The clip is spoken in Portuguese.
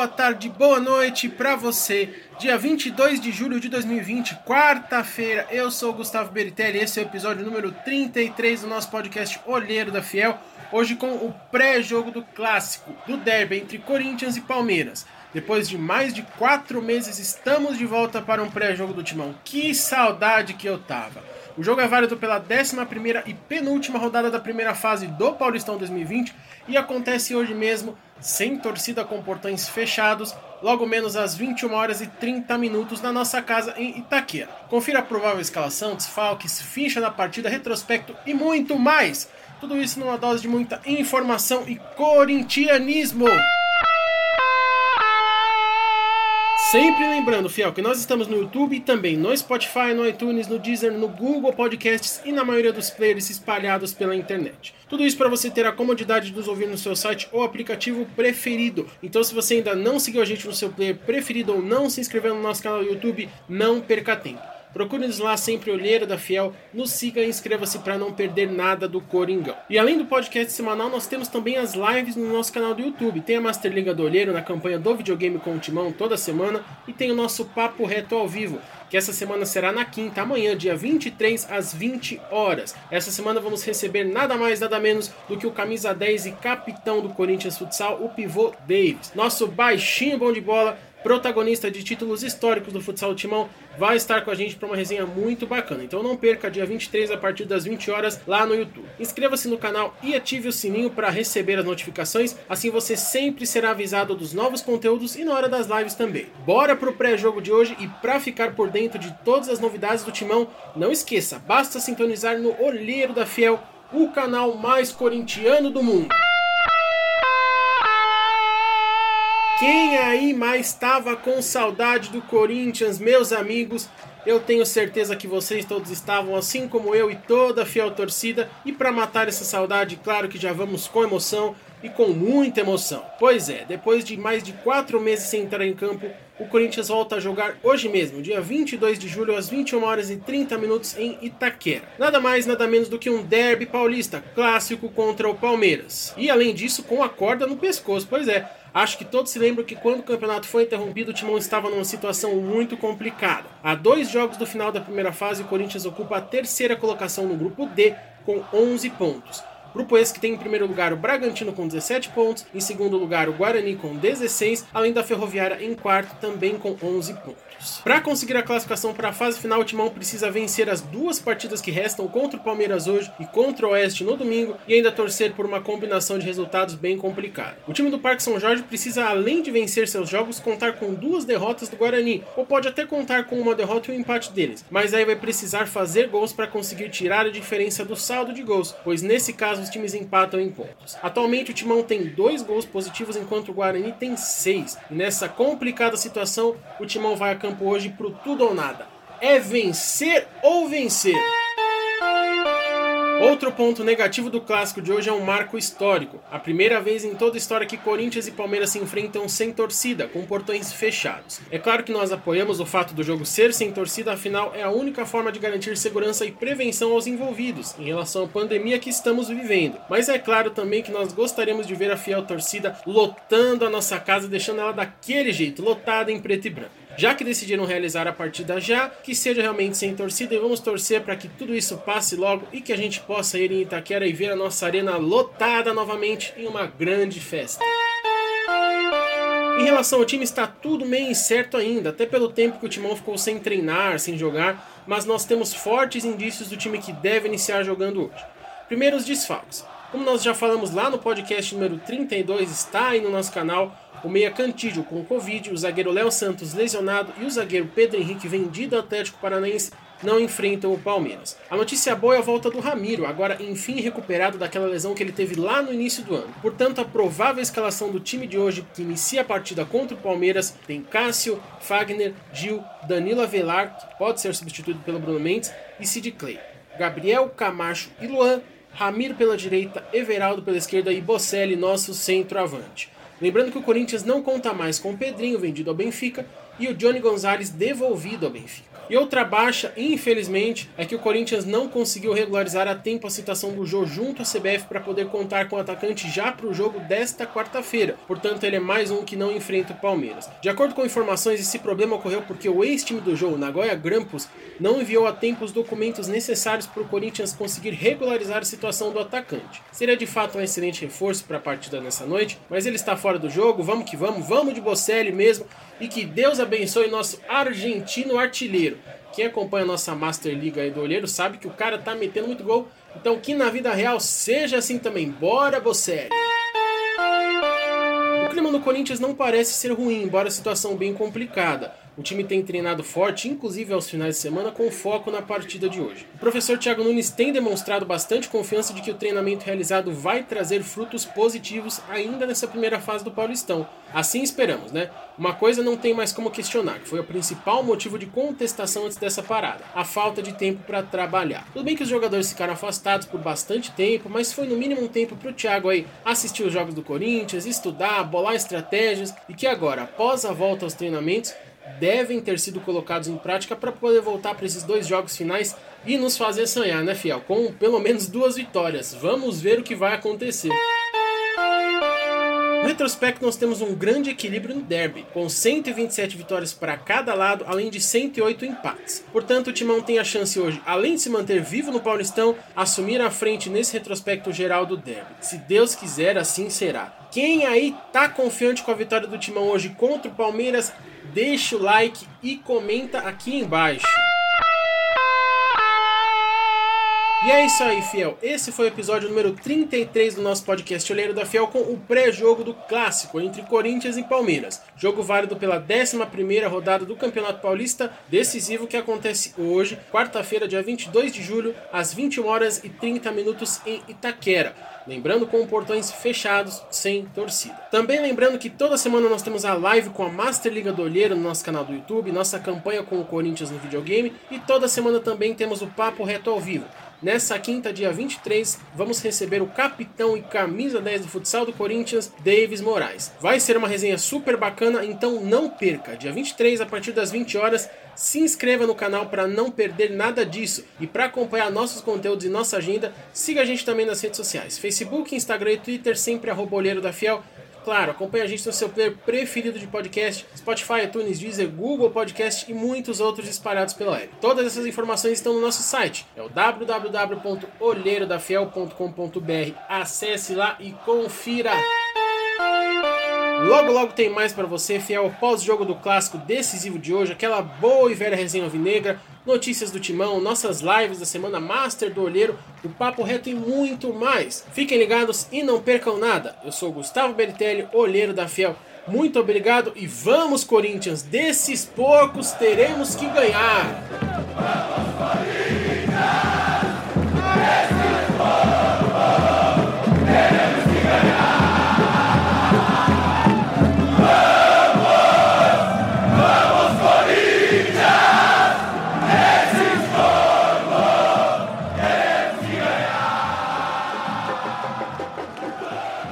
boa tarde, boa noite para você. Dia 22 de julho de 2020, quarta-feira. Eu sou o Gustavo Beritelli, esse é o episódio número 33 do nosso podcast Olheiro da Fiel. Hoje com o pré-jogo do clássico, do derby entre Corinthians e Palmeiras. Depois de mais de quatro meses, estamos de volta para um pré-jogo do Timão. Que saudade que eu tava! O jogo é válido pela 11 e penúltima rodada da primeira fase do Paulistão 2020 e acontece hoje mesmo, sem torcida com portões fechados, logo menos às 21 horas e 30 minutos na nossa casa em Itaquera. Confira a provável escalação, desfalques, ficha da partida, retrospecto e muito mais. Tudo isso numa dose de muita informação e corintianismo. Sempre lembrando, fiel, que nós estamos no YouTube e também no Spotify, no iTunes, no Deezer, no Google Podcasts e na maioria dos players espalhados pela internet. Tudo isso para você ter a comodidade de nos ouvir no seu site ou aplicativo preferido. Então, se você ainda não seguiu a gente no seu player preferido ou não se inscreveu no nosso canal do YouTube, não perca tempo. Procure-nos lá sempre Olheiro da Fiel, nos siga e inscreva-se para não perder nada do Coringão. E além do podcast semanal, nós temos também as lives no nosso canal do YouTube. Tem a Master Liga do Olheiro na campanha do videogame com o Timão toda semana e tem o nosso Papo Reto ao vivo, que essa semana será na quinta, amanhã, dia 23 às 20 horas. Essa semana vamos receber nada mais, nada menos do que o camisa 10 e capitão do Corinthians Futsal, o pivô Davis. Nosso baixinho bom de bola protagonista de títulos históricos do futsal Timão, vai estar com a gente para uma resenha muito bacana. Então não perca dia 23 a partir das 20 horas lá no YouTube. Inscreva-se no canal e ative o sininho para receber as notificações, assim você sempre será avisado dos novos conteúdos e na hora das lives também. Bora pro pré-jogo de hoje e para ficar por dentro de todas as novidades do Timão, não esqueça, basta sintonizar no Olheiro da Fiel, o canal mais corintiano do mundo. Quem aí mais estava com saudade do Corinthians, meus amigos? Eu tenho certeza que vocês todos estavam, assim como eu e toda a fiel torcida. E para matar essa saudade, claro que já vamos com emoção e com muita emoção. Pois é, depois de mais de quatro meses sem entrar em campo, o Corinthians volta a jogar hoje mesmo, dia 22 de julho, às 21 horas e 30 minutos em Itaquera. Nada mais, nada menos do que um derby paulista clássico contra o Palmeiras. E além disso, com a corda no pescoço, pois é. Acho que todos se lembram que quando o campeonato foi interrompido, o Timão estava numa situação muito complicada. Há dois jogos do final da primeira fase, o Corinthians ocupa a terceira colocação no grupo D com 11 pontos. Grupo esse que tem em primeiro lugar o Bragantino com 17 pontos, em segundo lugar o Guarani com 16, além da Ferroviária em quarto também com 11 pontos. Para conseguir a classificação para a fase final, o Timão precisa vencer as duas partidas que restam contra o Palmeiras hoje e contra o Oeste no domingo e ainda torcer por uma combinação de resultados bem complicada. O time do Parque São Jorge precisa, além de vencer seus jogos, contar com duas derrotas do Guarani, ou pode até contar com uma derrota e um empate deles, mas aí vai precisar fazer gols para conseguir tirar a diferença do saldo de gols, pois nesse caso os times empatam em pontos. Atualmente o Timão tem dois gols positivos enquanto o Guarani tem seis. E nessa complicada situação, o Timão vai a hoje pro tudo ou nada. É vencer ou vencer. Outro ponto negativo do clássico de hoje é um marco histórico. A primeira vez em toda a história que Corinthians e Palmeiras se enfrentam sem torcida, com portões fechados. É claro que nós apoiamos o fato do jogo ser sem torcida, afinal é a única forma de garantir segurança e prevenção aos envolvidos em relação à pandemia que estamos vivendo. Mas é claro também que nós gostaríamos de ver a fiel torcida lotando a nossa casa, deixando ela daquele jeito, lotada em preto e branco. Já que decidiram realizar a partida já, que seja realmente sem torcida e vamos torcer para que tudo isso passe logo e que a gente possa ir em Itaquera e ver a nossa arena lotada novamente em uma grande festa. Em relação ao time, está tudo meio incerto ainda, até pelo tempo que o Timão ficou sem treinar, sem jogar, mas nós temos fortes indícios do time que deve iniciar jogando hoje. Primeiro, os desfalques. Como nós já falamos lá no podcast número 32, está aí no nosso canal, o meia Cantídio com Covid, o zagueiro Léo Santos lesionado e o zagueiro Pedro Henrique vendido ao Atlético Paranaense não enfrentam o Palmeiras. A notícia boa é a volta do Ramiro, agora enfim recuperado daquela lesão que ele teve lá no início do ano. Portanto, a provável escalação do time de hoje, que inicia a partida contra o Palmeiras, tem Cássio, Fagner, Gil, Danilo Avelar, que pode ser substituído pelo Bruno Mendes, e Sid Clay. Gabriel, Camacho e Luan, Ramiro pela direita, Everaldo pela esquerda e Bocelli, nosso centroavante. Lembrando que o Corinthians não conta mais com o Pedrinho vendido ao Benfica e o Johnny Gonzalez devolvido ao Benfica. E outra baixa, infelizmente, é que o Corinthians não conseguiu regularizar a tempo a citação do Jô junto à CBF para poder contar com o atacante já para o jogo desta quarta-feira. Portanto, ele é mais um que não enfrenta o Palmeiras. De acordo com informações, esse problema ocorreu porque o ex-time do Jô, Nagoya Grampus, não enviou a tempo os documentos necessários para o Corinthians conseguir regularizar a situação do atacante. Seria de fato um excelente reforço para a partida nessa noite, mas ele está fora do jogo, vamos que vamos, vamos de Bocelli mesmo e que Deus abençoe nosso argentino artilheiro. Quem acompanha a nossa Master League aí do Olheiro sabe que o cara tá metendo muito gol. Então que na vida real seja assim também. Bora, Bocelli! O clima no Corinthians não parece ser ruim, embora a situação bem complicada. O time tem treinado forte, inclusive aos finais de semana, com foco na partida de hoje. O professor Thiago Nunes tem demonstrado bastante confiança de que o treinamento realizado vai trazer frutos positivos ainda nessa primeira fase do Paulistão. Assim esperamos, né? Uma coisa não tem mais como questionar, que foi o principal motivo de contestação antes dessa parada: a falta de tempo para trabalhar. Tudo bem que os jogadores ficaram afastados por bastante tempo, mas foi no mínimo um tempo para o Thiago aí assistir os jogos do Corinthians, estudar, bolar estratégias e que agora, após a volta aos treinamentos, devem ter sido colocados em prática para poder voltar para esses dois jogos finais e nos fazer sonhar, né, Fiel? Com pelo menos duas vitórias. Vamos ver o que vai acontecer. No retrospecto, nós temos um grande equilíbrio no derby, com 127 vitórias para cada lado, além de 108 empates. Portanto, o Timão tem a chance hoje, além de se manter vivo no Paulistão, assumir a frente nesse retrospecto geral do derby. Se Deus quiser, assim será. Quem aí tá confiante com a vitória do Timão hoje contra o Palmeiras, deixa o like e comenta aqui embaixo. E é isso aí, Fiel. Esse foi o episódio número 33 do nosso podcast Olheiro da Fiel com o pré-jogo do clássico entre Corinthians e Palmeiras. Jogo válido pela 11ª rodada do Campeonato Paulista, decisivo que acontece hoje, quarta-feira, dia 22 de julho, às 21 horas e 30 minutos em Itaquera. Lembrando com portões fechados, sem torcida. Também lembrando que toda semana nós temos a live com a Master Liga do Olheiro no nosso canal do YouTube, nossa campanha com o Corinthians no videogame e toda semana também temos o Papo Reto ao Vivo. Nessa quinta, dia 23, vamos receber o capitão e camisa 10 do futsal do Corinthians, Davis Moraes. Vai ser uma resenha super bacana, então não perca. Dia 23, a partir das 20 horas, se inscreva no canal para não perder nada disso. E para acompanhar nossos conteúdos e nossa agenda, siga a gente também nas redes sociais: Facebook, Instagram e Twitter, sempre arroba Olheiro da Fiel. Claro, acompanhe a gente no seu player preferido de podcast, Spotify, iTunes, Deezer, Google Podcast e muitos outros espalhados pela web. Todas essas informações estão no nosso site, é o www.olheirodafiel.com.br. Acesse lá e confira! Logo, logo tem mais para você, fiel pós-jogo do clássico decisivo de hoje, aquela boa e velha resenha alvinegra, notícias do Timão, nossas lives da semana Master do Olheiro, o Papo Reto e muito mais. Fiquem ligados e não percam nada. Eu sou Gustavo Beritelli, Olheiro da Fiel. Muito obrigado e vamos, Corinthians! Desses porcos teremos que ganhar!